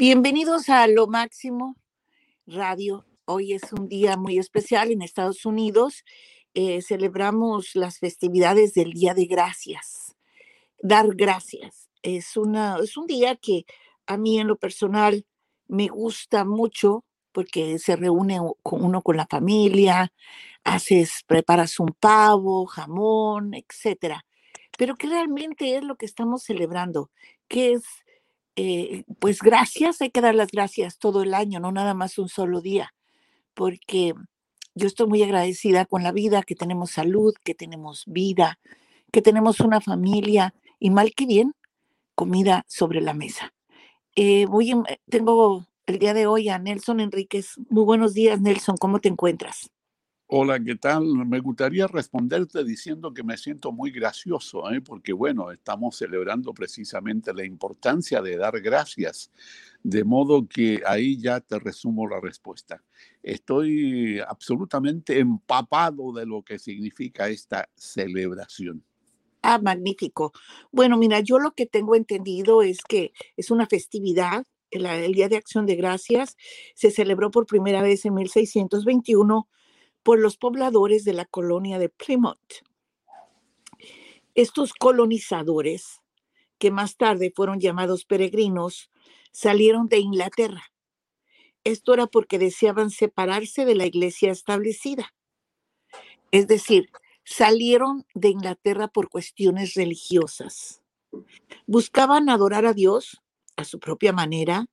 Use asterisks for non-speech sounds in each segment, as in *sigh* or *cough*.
Bienvenidos a Lo Máximo Radio. Hoy es un día muy especial en Estados Unidos. Eh, celebramos las festividades del Día de Gracias. Dar gracias. Es, una, es un día que a mí en lo personal me gusta mucho porque se reúne uno con la familia, haces, preparas un pavo, jamón, etcétera. Pero que realmente es lo que estamos celebrando, que es, eh, pues gracias, hay que dar las gracias todo el año, no nada más un solo día, porque yo estoy muy agradecida con la vida, que tenemos salud, que tenemos vida, que tenemos una familia y mal que bien, comida sobre la mesa. Eh, voy, tengo el día de hoy a Nelson Enríquez. Muy buenos días, Nelson, ¿cómo te encuentras? Hola, ¿qué tal? Me gustaría responderte diciendo que me siento muy gracioso, ¿eh? porque bueno, estamos celebrando precisamente la importancia de dar gracias, de modo que ahí ya te resumo la respuesta. Estoy absolutamente empapado de lo que significa esta celebración. Ah, magnífico. Bueno, mira, yo lo que tengo entendido es que es una festividad el, Día de Acción de Gracias se celebró por primera vez en 1621 por los pobladores de la colonia de Plymouth. Estos colonizadores, que más tarde fueron llamados peregrinos, salieron de Inglaterra. Esto era porque deseaban separarse de la iglesia establecida. Es decir, salieron de Inglaterra por cuestiones religiosas. Buscaban adorar a Dios a su propia manera.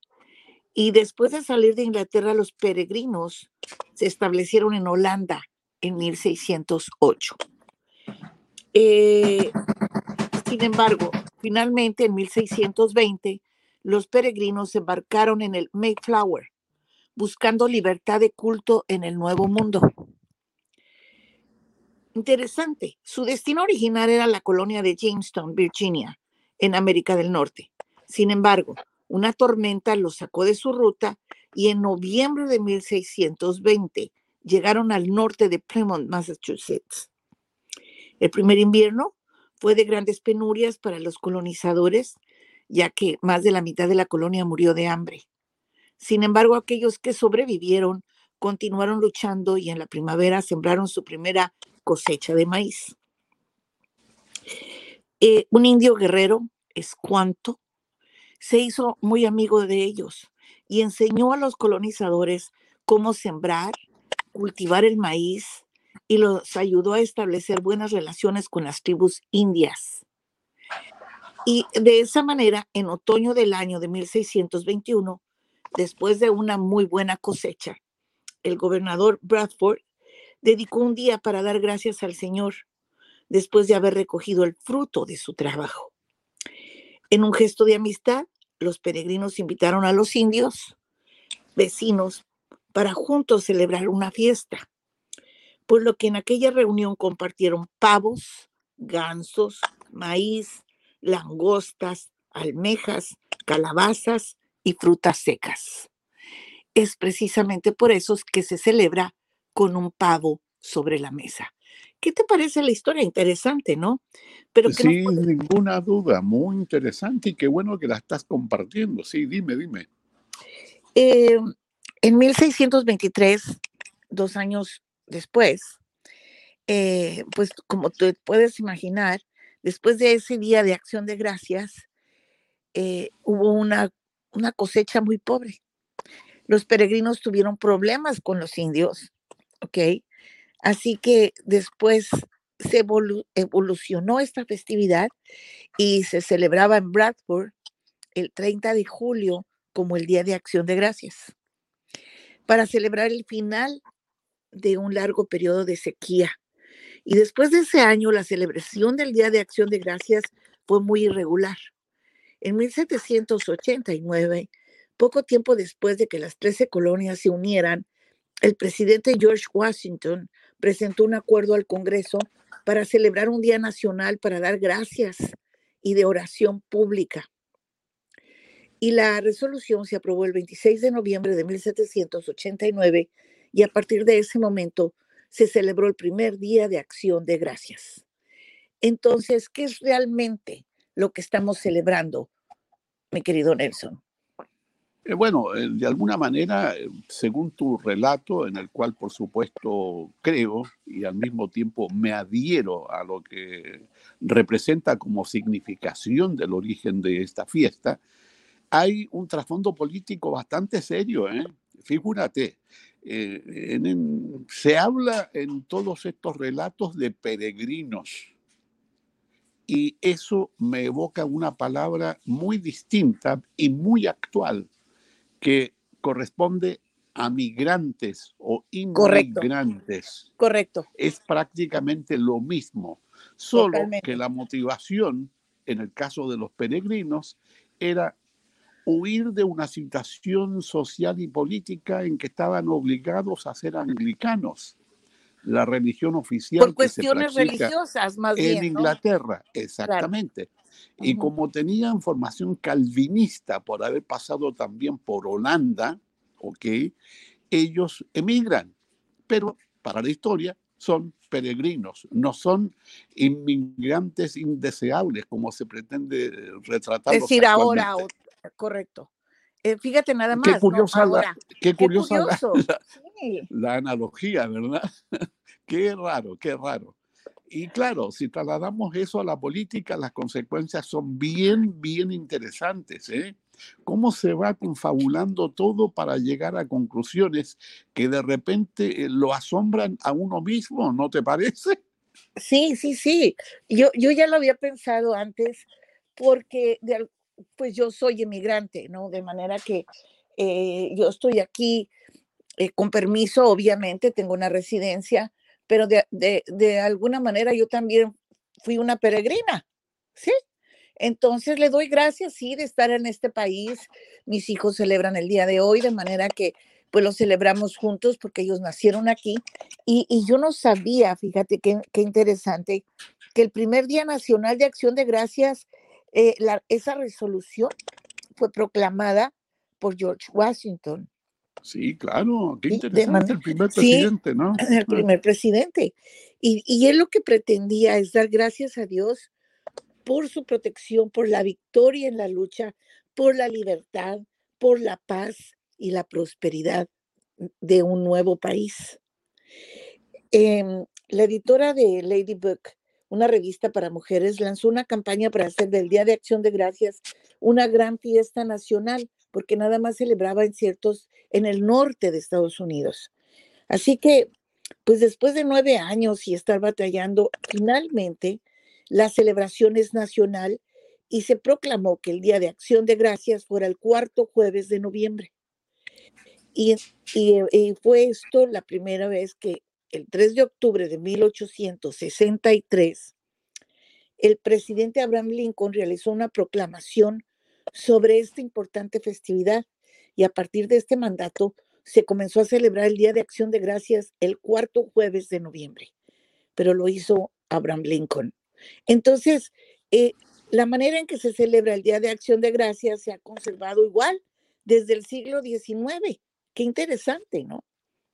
Y después de salir de Inglaterra, los peregrinos se establecieron en Holanda en 1608. Eh, sin embargo, finalmente en 1620, los peregrinos embarcaron en el Mayflower, buscando libertad de culto en el Nuevo Mundo. Interesante, su destino original era la colonia de Jamestown, Virginia, en América del Norte. Sin embargo, una tormenta los sacó de su ruta y en noviembre de 1620 llegaron al norte de Plymouth, Massachusetts. El primer invierno fue de grandes penurias para los colonizadores, ya que más de la mitad de la colonia murió de hambre. Sin embargo, aquellos que sobrevivieron continuaron luchando y en la primavera sembraron su primera cosecha de maíz. Eh, un indio guerrero, Escuanto, se hizo muy amigo de ellos y enseñó a los colonizadores cómo sembrar, cultivar el maíz y los ayudó a establecer buenas relaciones con las tribus indias. Y de esa manera, en otoño del año de 1621, después de una muy buena cosecha, el gobernador Bradford dedicó un día para dar gracias al Señor después de haber recogido el fruto de su trabajo. En un gesto de amistad, los peregrinos invitaron a los indios vecinos para juntos celebrar una fiesta, por lo que en aquella reunión compartieron pavos, gansos, maíz, langostas, almejas, calabazas y frutas secas. Es precisamente por eso que se celebra con un pavo sobre la mesa. ¿Qué te parece la historia? Interesante, ¿no? Pero Sin ninguna duda, muy interesante y qué bueno que la estás compartiendo. Sí, dime, dime. Eh, en 1623, dos años después, eh, pues como tú puedes imaginar, después de ese día de acción de gracias, eh, hubo una, una cosecha muy pobre. Los peregrinos tuvieron problemas con los indios, ¿ok? Así que después se evolucionó esta festividad y se celebraba en Bradford el 30 de julio como el Día de Acción de Gracias, para celebrar el final de un largo periodo de sequía. Y después de ese año, la celebración del Día de Acción de Gracias fue muy irregular. En 1789, poco tiempo después de que las 13 colonias se unieran, el presidente George Washington presentó un acuerdo al Congreso para celebrar un día nacional para dar gracias y de oración pública. Y la resolución se aprobó el 26 de noviembre de 1789 y a partir de ese momento se celebró el primer día de acción de gracias. Entonces, ¿qué es realmente lo que estamos celebrando, mi querido Nelson? Eh, bueno, eh, de alguna manera, eh, según tu relato, en el cual por supuesto creo y al mismo tiempo me adhiero a lo que representa como significación del origen de esta fiesta, hay un trasfondo político bastante serio. ¿eh? Figúrate, se habla en todos estos relatos de peregrinos. Y eso me evoca una palabra muy distinta y muy actual, que corresponde a migrantes o inmigrantes. Correcto. Es prácticamente lo mismo, solo que la motivación, en el caso de los peregrinos, era huir de una situación social y política en que estaban obligados a ser anglicanos, la religión oficial. Por cuestiones religiosas, más bien. En Inglaterra, exactamente. Y como tenían formación calvinista por haber pasado también por Holanda, ¿ok? Ellos emigran, pero para la historia son peregrinos, no son inmigrantes indeseables como se pretende retratar. Es decir, ahora, correcto. Eh, fíjate nada más. Qué curiosa, la, qué curiosa la, analogía, ¿verdad? *laughs* qué raro, qué raro. Y claro, si trasladamos eso a la política, las consecuencias son bien, bien interesantes. ¿eh? ¿Cómo se va confabulando todo para llegar a conclusiones que de repente eh, lo asombran a uno mismo, ¿no te parece? Sí, sí, sí. Yo, yo ya lo había pensado antes porque pues yo soy emigrante, ¿no? De manera que eh, yo estoy aquí eh, con permiso, obviamente, tengo una residencia, pero de, alguna manera yo también fui una peregrina, ¿sí? Entonces le doy gracias, sí, de estar en este país. Mis hijos celebran el día de hoy, de manera que pues lo celebramos juntos porque ellos nacieron aquí. Y, yo no sabía, fíjate qué, interesante, que el primer Día Nacional de Acción de Gracias, eh, esa resolución fue proclamada por George Washington. Sí, claro, qué interesante, el primer presidente, ¿no? El primer presidente. Y, y él lo que pretendía es dar gracias a Dios por su protección, por la victoria en la lucha, por la libertad, por la paz y la prosperidad de un nuevo país. Em, la editora de Lady Book, una revista para mujeres, lanzó una campaña para hacer del Día de Acción de Gracias una gran fiesta nacional porque nada más celebraba en ciertos, en el norte de Estados Unidos. Así que, pues después de nueve años y estar batallando, finalmente la celebración es nacional y se proclamó que el Día de Acción de Gracias fuera el cuarto jueves de noviembre. Y, y, fue esto la primera vez que el 3 de octubre de 1863, el presidente Abraham Lincoln realizó una proclamación sobre esta importante festividad y a partir de este mandato se comenzó a celebrar el Día de Acción de Gracias el cuarto jueves de noviembre, pero lo hizo Abraham Lincoln. Entonces, eh, la manera en que se celebra el Día de Acción de Gracias se ha conservado igual desde el siglo XIX. Qué interesante, ¿no?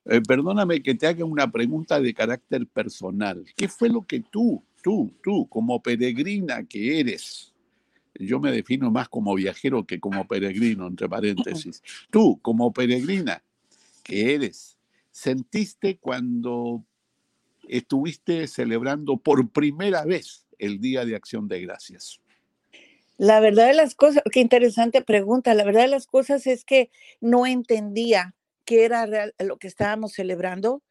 Eh, perdóname que te haga una pregunta de carácter personal. ¿Qué fue lo que tú, tú, tú, como peregrina que eres, yo me defino más como viajero que como *laughs* peregrino, entre *laughs* paréntesis. Tú, como peregrina que eres, ¿sentiste cuando estuviste celebrando por primera vez el Día de Acción de Gracias? La verdad de las cosas, qué interesante pregunta. La verdad de las cosas es que no entendía qué era lo que estábamos celebrando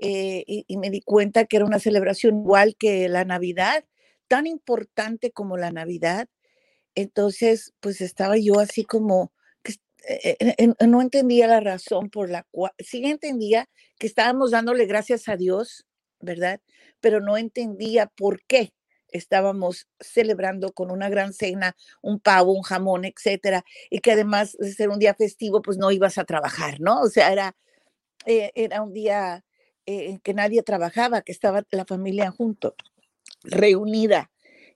eh, y me di cuenta que era una celebración igual que la Navidad, tan importante como la Navidad, entonces, pues estaba yo así como, eh, eh, no entendía la razón por la cual, sí entendía que estábamos dándole gracias a Dios, ¿verdad? Pero no entendía por qué estábamos celebrando con una gran cena, un pavo, un jamón, etcétera, y que además de ser un día festivo, pues no ibas a trabajar, ¿no? O sea, era, eh, era un día en que nadie trabajaba, que estaba la familia junto, reunida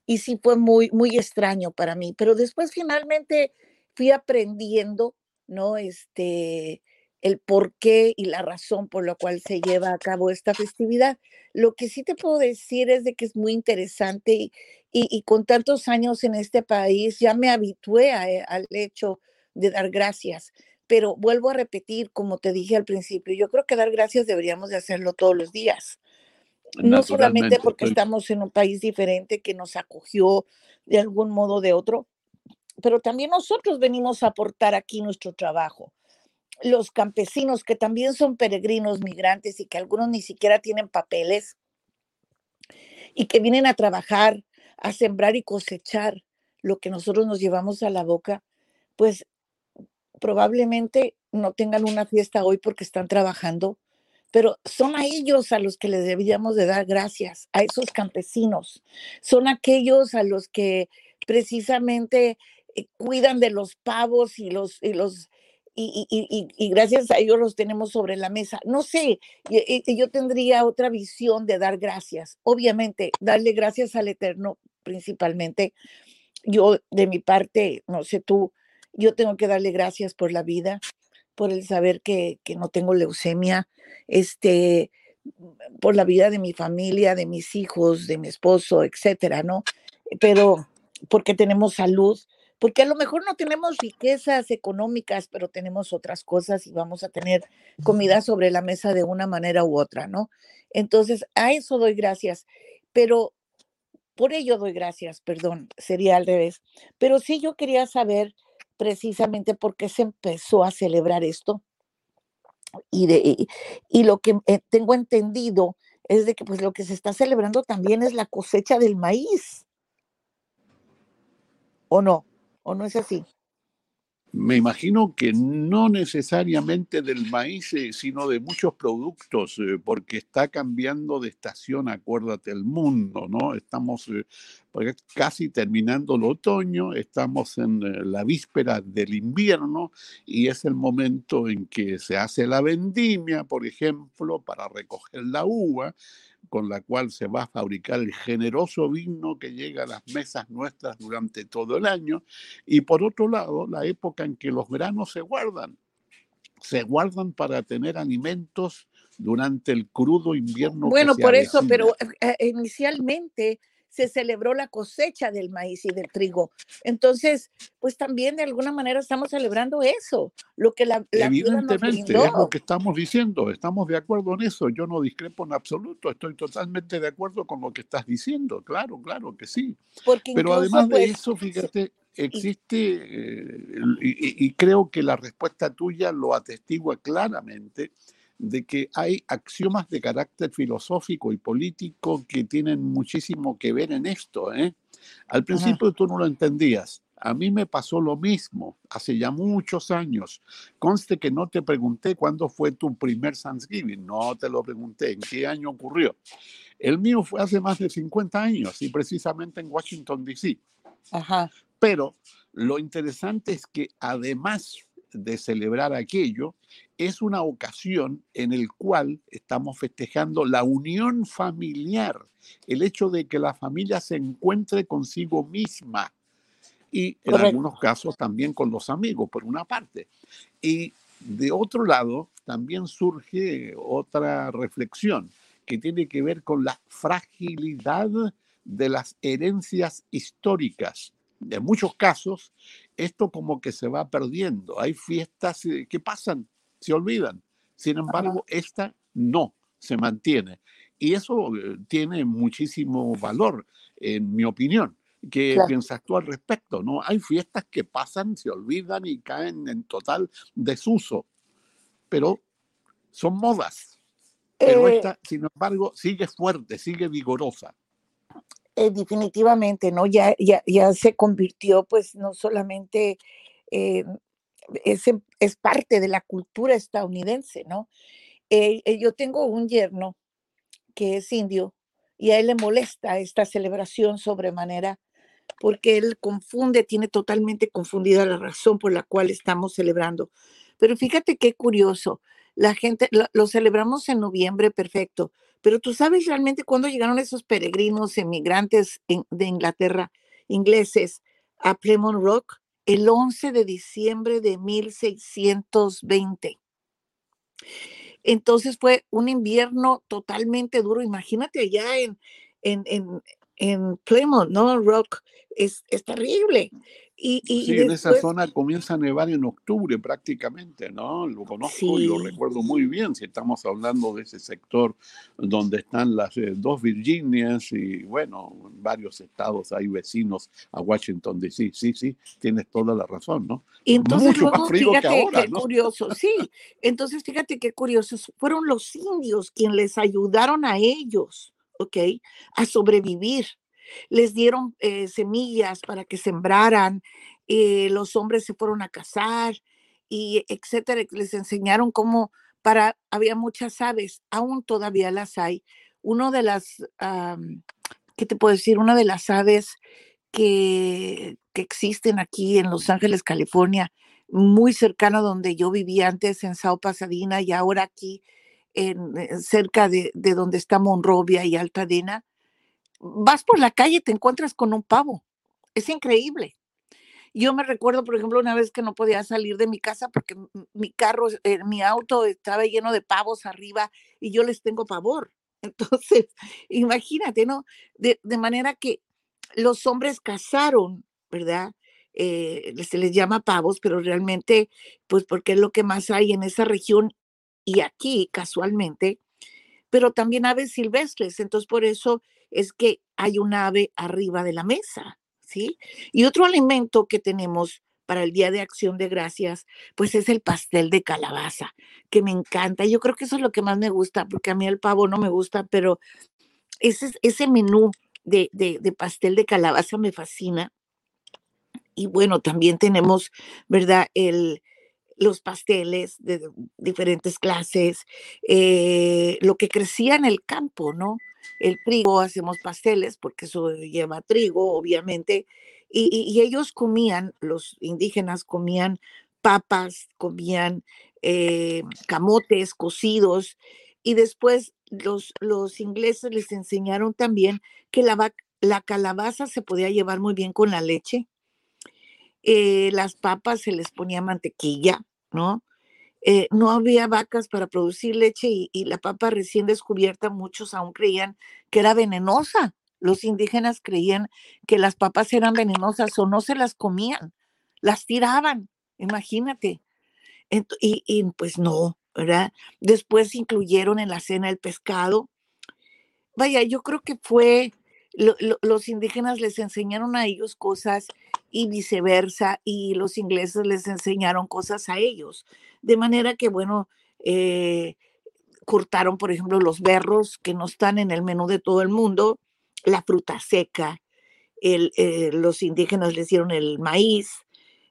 y sí fue muy, muy extraño para mí, pero después finalmente fui aprendiendo, ¿no? Este, el por qué y la razón por la cual se lleva a cabo esta festividad. Lo que sí te puedo decir es de que es muy interesante y, y, con tantos años en este país ya me habitué eh, al hecho de dar gracias, pero vuelvo a repetir, como te dije al principio, yo creo que dar gracias deberíamos de hacerlo todos los días. No solamente porque estamos en un país diferente que nos acogió de algún modo o de otro, pero también nosotros venimos a aportar aquí nuestro trabajo. Los campesinos que también son peregrinos migrantes y que algunos ni siquiera tienen papeles y que vienen a trabajar, a sembrar y cosechar lo que nosotros nos llevamos a la boca, pues probablemente no tengan una fiesta hoy porque están trabajando, pero son a ellos a los que les deberíamos de dar gracias, a esos campesinos. Son aquellos a los que precisamente eh, cuidan de los pavos y los, y los y, y, y, gracias a ellos los tenemos sobre la mesa. No sé, yo tendría otra visión de dar gracias. Obviamente, darle gracias al Eterno principalmente. Yo, de mi parte, no sé tú, yo tengo que darle gracias por la vida, por el saber que, que no tengo leucemia, este, por la vida de mi familia, de mis hijos, de mi esposo, etcétera, ¿no? Pero porque tenemos salud, porque a lo mejor no tenemos riquezas económicas, pero tenemos otras cosas y vamos a tener comida sobre la mesa de una manera u otra, ¿no? Entonces, a eso doy gracias, pero por ello doy gracias, perdón, sería al revés. Pero sí yo quería saber precisamente por qué se empezó a celebrar esto. Y, de, y lo que eh, tengo entendido es de que pues lo que se está celebrando también es la cosecha del maíz. ¿O no? ¿O no es así? Me imagino que no necesariamente del maíz, eh, sino de muchos productos, eh, porque está cambiando de estación, acuérdate, el mundo, ¿no? Estamos eh, casi terminando el otoño, estamos en la víspera del invierno y es el momento en que se hace la vendimia, por ejemplo, para recoger la uva con la cual se va a fabricar el generoso vino que llega a las mesas nuestras durante todo el año. Y por otro lado, la época en que los granos se guardan. Se guardan para tener alimentos durante el crudo invierno. Bueno, por eso, pero eh, eh, inicialmente se celebró la cosecha del maíz y del trigo. Entonces, pues también de alguna manera estamos celebrando eso, lo que la, Evidentemente, es lo que estamos diciendo, estamos de acuerdo en eso, yo no discrepo en absoluto, estoy totalmente de acuerdo con lo que estás diciendo, claro, claro que sí. Pero además de pues, eso, fíjate, existe, eh, y creo que la respuesta tuya lo atestigua claramente, de que hay axiomas de carácter filosófico y político que tienen muchísimo que ver en esto. ¿eh? Al principio tú no lo entendías. A mí me pasó lo mismo hace ya muchos años. Conste que no te pregunté cuándo fue tu primer Thanksgiving, no te lo pregunté, en qué año ocurrió. El mío fue hace más de 50 años y precisamente en Washington, D.C. Pero lo interesante es que además de celebrar aquello, es una ocasión en el cual estamos festejando la unión familiar, el hecho de que la familia se encuentre consigo misma y en algunos casos también con los amigos, por una parte. Y de otro lado, también surge otra reflexión que tiene que ver con la fragilidad de las herencias históricas en muchos casos, esto como que se va perdiendo. Hay fiestas eh, que pasan, se olvidan. Sin embargo, esta no se mantiene. Y eso eh, tiene muchísimo valor, en mi opinión. ¿Qué piensas tú al respecto? ¿no? Hay fiestas que pasan, se olvidan y caen en total desuso, pero son modas. Pero eh, esta, sin embargo, sigue fuerte, sigue vigorosa. Eh, definitivamente, ¿no? Ya, ya, ya se convirtió, pues, no solamente eh, es, es, parte de la cultura estadounidense, ¿no? Eh, yo tengo un yerno que es indio y a él le molesta esta celebración sobremanera porque él confunde, tiene totalmente confundida la razón por la cual estamos celebrando. Pero fíjate qué curioso, la gente lo celebramos en noviembre, perfecto, pero tú sabes realmente cuándo llegaron esos peregrinos emigrantes de Inglaterra, ingleses, a Plymouth Rock, el 11 de diciembre de 1620. Entonces fue un invierno totalmente duro. Imagínate allá en, en, en, Plymouth, ¿no? Rock, es, es terrible. Y, sí, en esa zona comienza a nevar en octubre prácticamente, ¿no? Lo conozco y lo recuerdo muy bien, si estamos hablando de ese sector donde están las eh, dos Virginias y, bueno, varios estados hay vecinos a Washington DC. Sí, sí, tienes toda la razón, ¿no? Y entonces luego, fíjate qué curioso, sí, entonces fíjate qué curiosos, fueron los indios quienes les ayudaron a ellos, ¿ok? A sobrevivir les dieron eh, semillas para que sembraran, eh, los hombres se fueron a cazar y etcétera, les enseñaron cómo para, había muchas aves, aún todavía las hay. Uno de las, ¿qué te puedo decir? Una de las aves que, que existen aquí en Los Ángeles, California, muy cercano donde yo vivía antes en Sao Pasadena y ahora aquí en, eh, cerca de, de, donde está Monrovia y Altadena, vas por la calle te encuentras con un pavo. Es increíble. Yo me recuerdo, por ejemplo, una vez que no podía salir de mi casa porque mi carro, eh, mi auto estaba lleno de pavos arriba y yo les tengo pavor. *laughs* Entonces, imagínate, ¿no? De, manera que los hombres cazaron, ¿verdad? Eh, se les llama pavos, pero realmente, pues porque es lo que más hay en esa región y aquí casualmente, pero también aves silvestres. Entonces, por eso es que hay un ave arriba de la mesa, ¿sí? Y otro alimento que tenemos para el Día de Acción de Gracias, pues es el pastel de calabaza, que me encanta. Yo creo que eso es lo que más me gusta, porque a mí el pavo no me gusta, pero ese, ese menú de, de pastel de calabaza me fascina. Y bueno, también tenemos, ¿verdad? El, los pasteles de diferentes clases, eh, lo que crecía en el campo, ¿no? El trigo, hacemos pasteles porque eso lleva trigo, obviamente, y, ellos comían, los indígenas comían papas, comían eh, camotes cocidos, y después los, los ingleses les enseñaron también que la, la calabaza se podía llevar muy bien con la leche, eh, las papas se les ponía mantequilla, ¿no? Eh, no había vacas para producir leche y, la papa recién descubierta, muchos aún creían que era venenosa. Los indígenas creían que las papas eran venenosas o no se las comían, las tiraban, imagínate. y, y, pues no, ¿verdad? Después incluyeron en la cena el pescado. Vaya, yo creo que fue los indígenas les enseñaron a ellos cosas y viceversa, y los ingleses les enseñaron cosas a ellos. De manera que, bueno, eh, cortaron, por ejemplo, los berros que no están en el menú de todo el mundo, la fruta seca, eh, los indígenas les dieron el maíz,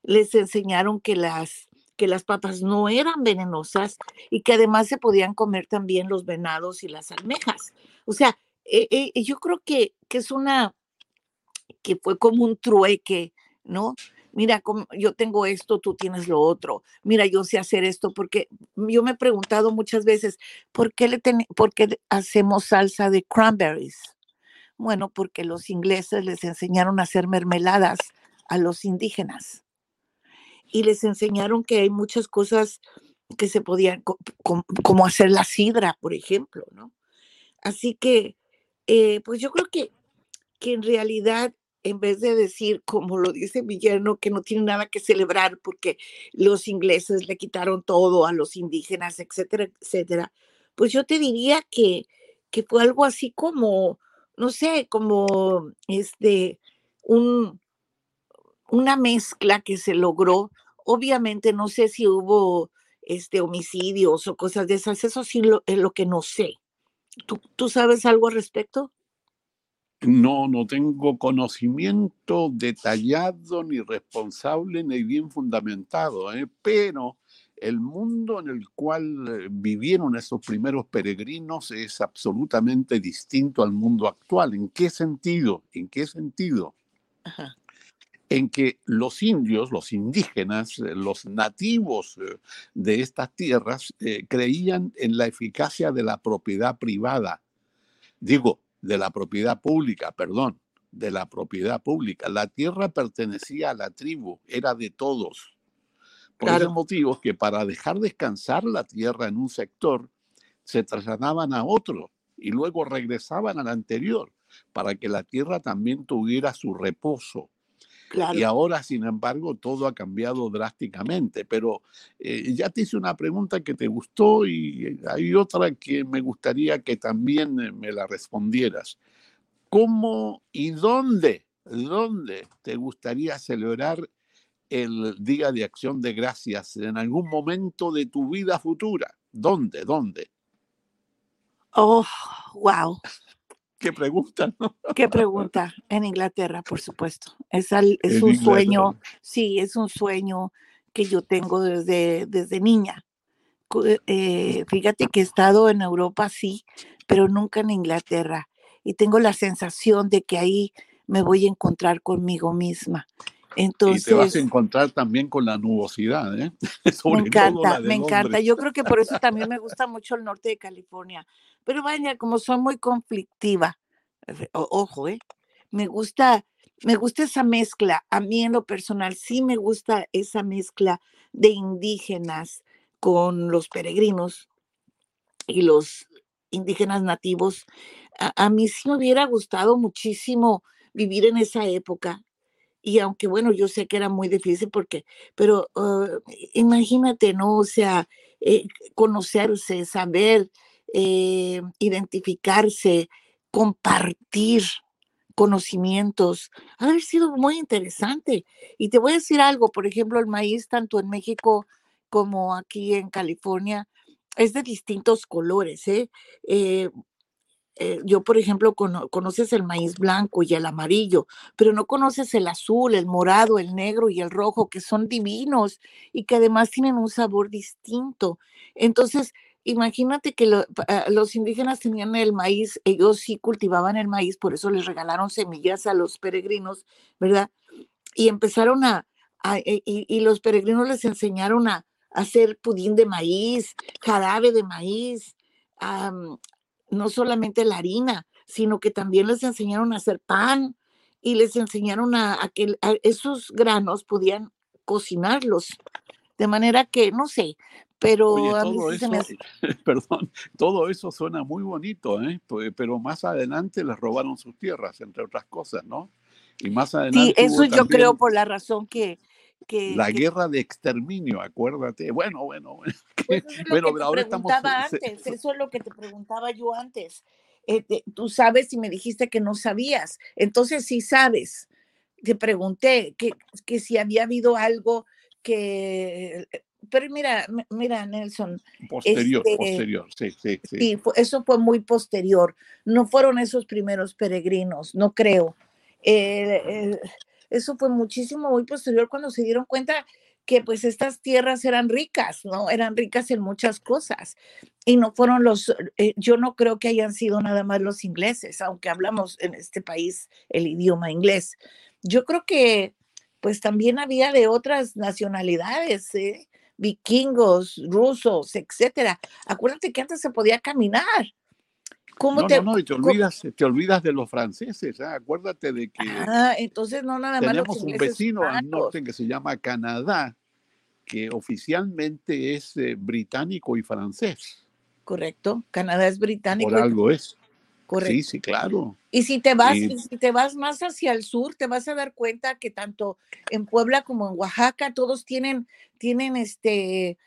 les enseñaron que las, que las papas no eran venenosas y que además se podían comer también los venados y las almejas. O sea, eh, eh, yo creo que, que, es una, que fue como un trueque, ¿no? Mira, yo tengo esto, tú tienes lo otro. Mira, yo sé hacer esto porque yo me he preguntado muchas veces, ¿por qué, le por qué hacemos salsa de cranberries? Bueno, porque los ingleses les enseñaron a hacer mermeladas a los indígenas y les enseñaron que hay muchas cosas que se podían, como hacer la sidra, por ejemplo, ¿no? Así que eh, pues yo creo que, que en realidad, en vez de decir, como lo dice Villano, que no tiene nada que celebrar porque los ingleses le quitaron todo a los indígenas, etcétera, etcétera, pues yo te diría que, que fue algo así como, no sé, como este, un, una mezcla que se logró. Obviamente no sé si hubo este, homicidios o cosas de esas, eso sí es lo que no sé. ¿Tú, sabes algo al respecto? No, no tengo conocimiento detallado, ni responsable, ni bien fundamentado, ¿eh? pero el mundo en el cual vivieron esos primeros peregrinos es absolutamente distinto al mundo actual. ¿En qué sentido? ¿En qué sentido? Ajá en que los indios, los indígenas, eh, los nativos eh, de estas tierras eh, creían en la eficacia de la propiedad privada. Digo, de la propiedad pública, perdón, de la propiedad pública. La tierra pertenecía a la tribu, era de todos. Por claro. ese motivo que para dejar descansar la tierra en un sector, se trasladaban a otro y luego regresaban al anterior para que la tierra también tuviera su reposo Y ahora, sin embargo, todo ha cambiado drásticamente. Pero eh, ya te hice una pregunta que te gustó y hay otra que me gustaría que también eh, me la respondieras. ¿Cómo y dónde, dónde te gustaría celebrar el Día de Acción de Gracias en algún momento de tu vida futura? ¿Dónde? ¿Dónde? Oh, wow. Qué pregunta, ¿no? Qué pregunta. En Inglaterra, por supuesto. Es, es un sueño, sí, es un sueño que yo tengo desde, desde niña. Eh, fíjate que he estado en Europa, sí, pero nunca en Inglaterra. Y tengo la sensación de que ahí me voy a encontrar conmigo misma. Entonces, y te vas a encontrar también con la nubosidad, ¿eh? *laughs* me encanta, me encanta. Yo creo que por eso también me gusta mucho el norte de California. Pero vaya, como soy muy conflictiva, ojo, ¿eh? Me gusta, me gusta esa mezcla. A mí en lo personal sí me gusta esa mezcla de indígenas con los peregrinos y los indígenas nativos. A, a mí sí me hubiera gustado muchísimo vivir en esa época y aunque bueno, yo sé que era muy difícil porque, pero ah, imagínate, ¿no? O sea, eh, conocerse, saber, eh, identificarse, compartir conocimientos, ha sido muy interesante. Y te voy a decir algo, por ejemplo, el maíz, tanto en México como aquí en California, es de distintos colores, ¿eh? eh eh, yo, por ejemplo, conoces el maíz blanco y el amarillo, pero no conoces el azul, el morado, el negro y el rojo, que son divinos y que además tienen un sabor distinto. Entonces, imagínate que ah, los indígenas tenían el maíz, ellos sí cultivaban el maíz, por eso les regalaron semillas a los peregrinos, ¿verdad? Y empezaron a, e, y, los peregrinos les enseñaron a, hacer pudín de maíz, jarabe de maíz, no solamente la harina, sino que también les enseñaron a hacer pan y les enseñaron a, que esos granos podían cocinarlos. De manera que, no sé, pero todo eso, *laughs* perdón, todo eso suena muy bonito, ¿eh? pero más adelante les robaron sus tierras, entre otras cosas, ¿no? Y más adelante. Sí, eso yo creo por la razón que, la guerra de exterminio, acuérdate. Bueno, bueno, bueno. *laughs* Pues bueno, ahora estamos. Antes, eso es lo que te preguntaba yo antes. Eh, tú sabes y me dijiste que no sabías. Entonces, sí sabes. Te pregunté que, que si había habido algo que pero mira, mira, Nelson. Posterior, este, posterior, sí, sí, sí. Sí, eso fue muy posterior. No fueron esos primeros peregrinos, no creo. Eh, eh, eso fue muchísimo muy posterior cuando se dieron cuenta que pues estas tierras eran ricas, ¿no? Eran ricas en muchas cosas. Y no fueron los, eh, yo no creo que hayan sido nada más los ingleses, aunque hablamos en este país el idioma inglés. Yo creo que pues también había de otras nacionalidades, ¿eh? vikingos, rusos, etcétera. Acuérdate que antes se podía caminar no, te, no, no, y te olvidas, te olvidas de los franceses, ¿eh? acuérdate de que ah, entonces no nada más tenemos un vecino al norte que se llama Canadá, que oficialmente es eh, británico y francés. Correcto, Canadá es británico. Por algo es. Correcto. Sí, sí, claro. Y si te vas, si te vas más hacia el sur, te vas a dar cuenta que tanto en Puebla como en Oaxaca todos tienen, tienen este,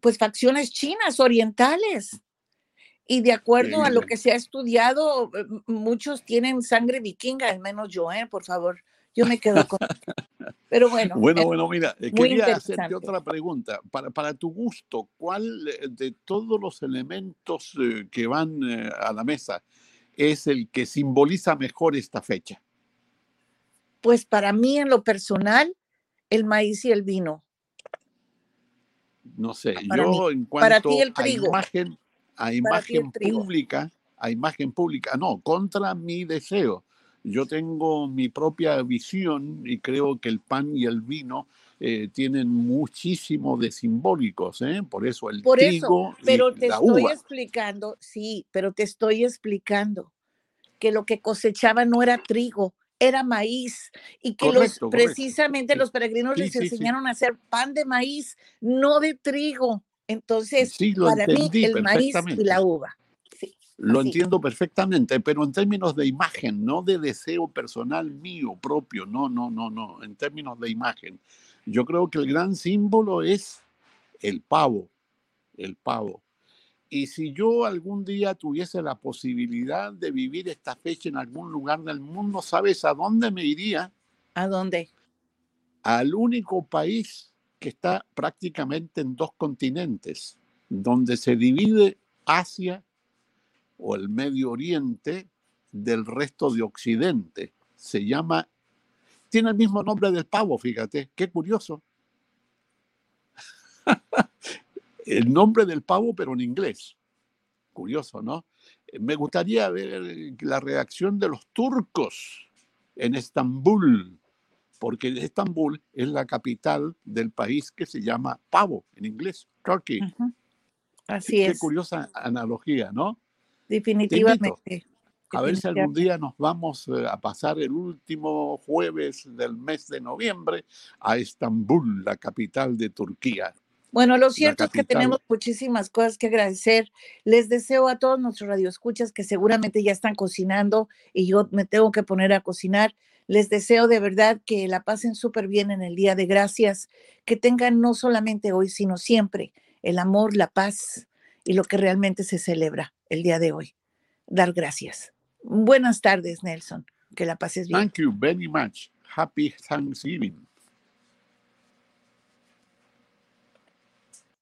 pues facciones chinas, orientales. Y de acuerdo a lo que se ha estudiado, eh, muchos tienen sangre vikinga, al menos yo, ¿eh? Por favor, yo me quedo con... *laughs* Pero bueno. Bueno, bueno, mira, eh, quería hacerte otra pregunta. Para, para tu gusto, ¿cuál de todos los elementos que van a la mesa es el que simboliza mejor esta fecha? Pues para mí, en lo personal, el maíz y el vino. No sé, yo en cuanto para ti el trigo. a imagen, a imagen pública, a imagen pública, no, contra mi deseo. Yo tengo mi propia visión y creo que el pan y el vino eh, tienen muchísimo de simbólicos, ¿eh? por eso el por trigo eso, pero te estoy explicando, sí, pero te estoy explicando que lo que cosechaban no era trigo, era maíz y que los, precisamente los peregrinos les enseñaron a hacer pan de maíz, no de trigo. Entonces, para mí, el maíz y la uva. Lo Así. entiendo perfectamente, pero en términos de imagen, no de deseo personal mío propio, no, no, no, no, en términos de imagen. Yo creo que el gran símbolo es el pavo, el pavo. Y si yo algún día tuviese la posibilidad de vivir esta fecha en algún lugar del mundo, ¿sabes a dónde me iría? ¿A dónde? Al único país que está prácticamente en dos continentes, donde se divide Asia o el Medio Oriente del resto de Occidente. Se llama, tiene el mismo nombre del pavo, fíjate, qué curioso. *laughs* el nombre del pavo, pero en inglés. Curioso, ¿no? Me gustaría ver la reacción de los turcos en Estambul, porque Estambul es la capital del país que se llama pavo en inglés, Turkey. Ujú. Así Qué es, curiosa analogía, ¿no? definitivamente. A ver si algún día nos vamos eh, a pasar el último jueves del mes de noviembre a Estambul, la capital de Turquía. Bueno, lo cierto es que tenemos muchísimas cosas que agradecer. Les deseo a todos nuestros radioescuchas que seguramente ya están cocinando y yo me tengo que poner a cocinar. Les deseo de verdad que la pasen súper bien en el Día de Gracias, que tengan no solamente hoy, sino siempre el amor, la paz y lo que realmente se celebra el día de hoy. Dar gracias. Buenas tardes, Nelson. Que la pases bien. Thank you very much. Happy Thanksgiving.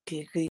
Que- que